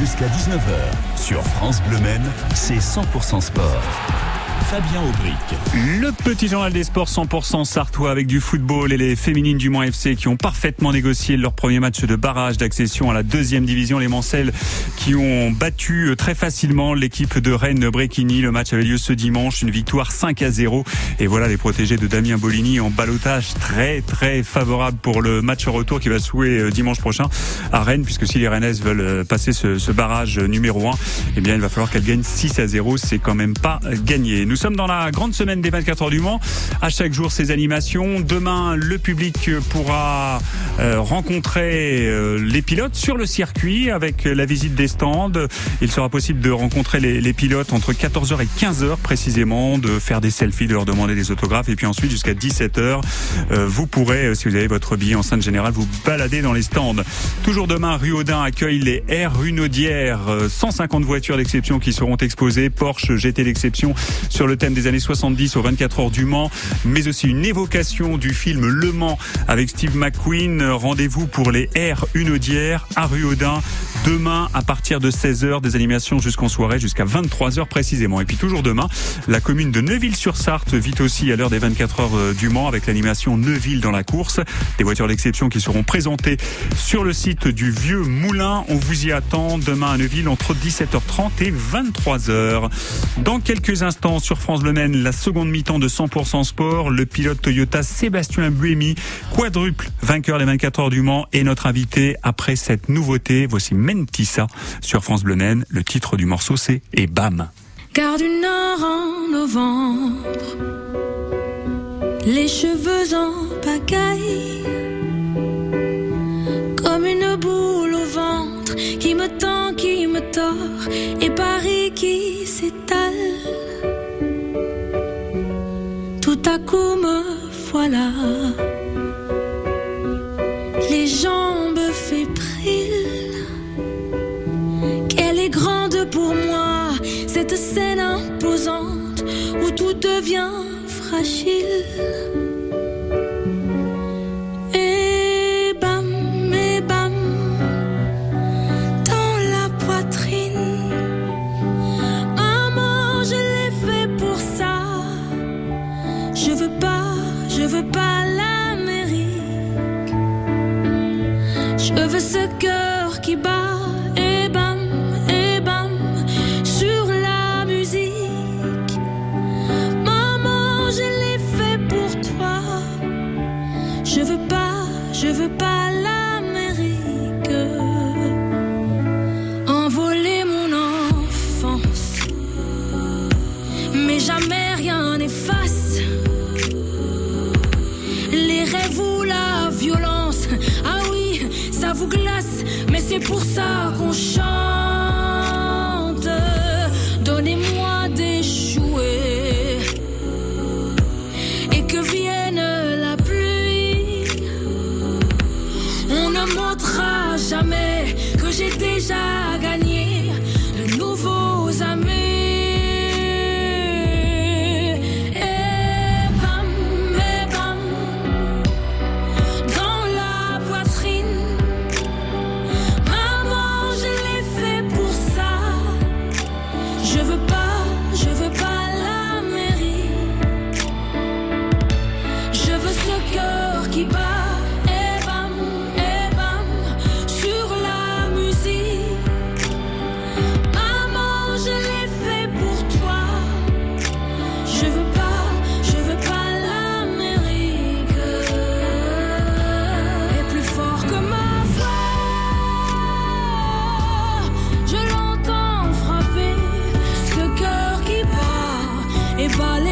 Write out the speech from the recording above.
Jusqu'à 19h, sur France Bleu Men, c'est 100% sport. Fabien Aubric. Le petit journal des sports 100% sartois avec du football et les féminines du Mans FC qui ont parfaitement négocié leur premier match de barrage d'accession à la deuxième division. Les Mancelles qui ont battu très facilement l'équipe de Rennes Bréquigny. Le match avait lieu ce dimanche, une victoire 5 à 0. Et voilà les protégés de Damien Bolini en balotage très très favorable pour le match retour qui va se euh, dimanche prochain à Rennes puisque si les Rennaises veulent euh, passer ce, barrage numéro 1, eh bien il va falloir qu'elles gagnent 6 à 0. C'est quand même pas gagné. Sommes dans la grande semaine des 24 heures du Mans. À chaque jour, ces animations. Demain, le public pourra euh, rencontrer euh, les pilotes sur le circuit avec la visite des stands. Il sera possible de rencontrer les, pilotes entre 14h et 15h précisément, de faire des selfies, de leur demander des autographes. Et puis ensuite, jusqu'à 17h, euh, vous pourrez, si vous avez votre billet en sainte générale, vous balader dans les stands. Toujours demain, Rue Audin accueille les R Runaudière. 150 voitures d'exception qui seront exposées. Porsche GT d'exception sur le thème des années 70 aux 24 heures du Mans, mais aussi une évocation du film Le Mans avec Steve McQueen. Rendez-vous pour les R Unaudière à Rue Audin demain à partir de 16h, des animations jusqu'en soirée, jusqu'à 23h précisément. Et puis toujours demain, la commune de Neuville-sur-Sarthe vit aussi à l'heure des 24 heures euh, du Mans avec l'animation Neuville dans la course. Des voitures d'exception qui seront présentées sur le site du Vieux Moulin. On vous y attend demain à Neuville entre 17h30 et 23h. Dans quelques instants sur France Le Maine, la seconde mi-temps de 100% sport, le pilote Toyota Sébastien Buemi, quadruple vainqueur des 24 heures du Mans, est notre invité après cette nouveauté. Voici Mentissa sur France Bleu. Le titre du morceau c'est Et bam. Car du nord en novembre, les cheveux en pagaille, comme une boule au ventre qui me tend, qui me tord, les jambes fébriles. Qu'elle est grande pour moi, cette scène imposante où tout devient fragile. Je veux pas l'Amérique. Envoler mon enfance. Mais jamais rien n'efface les rêves ou la violence. Ah oui, ça vous glace, mais c'est pour ça qu'on chante. montrera jamais que j'ai déjà gagné. If all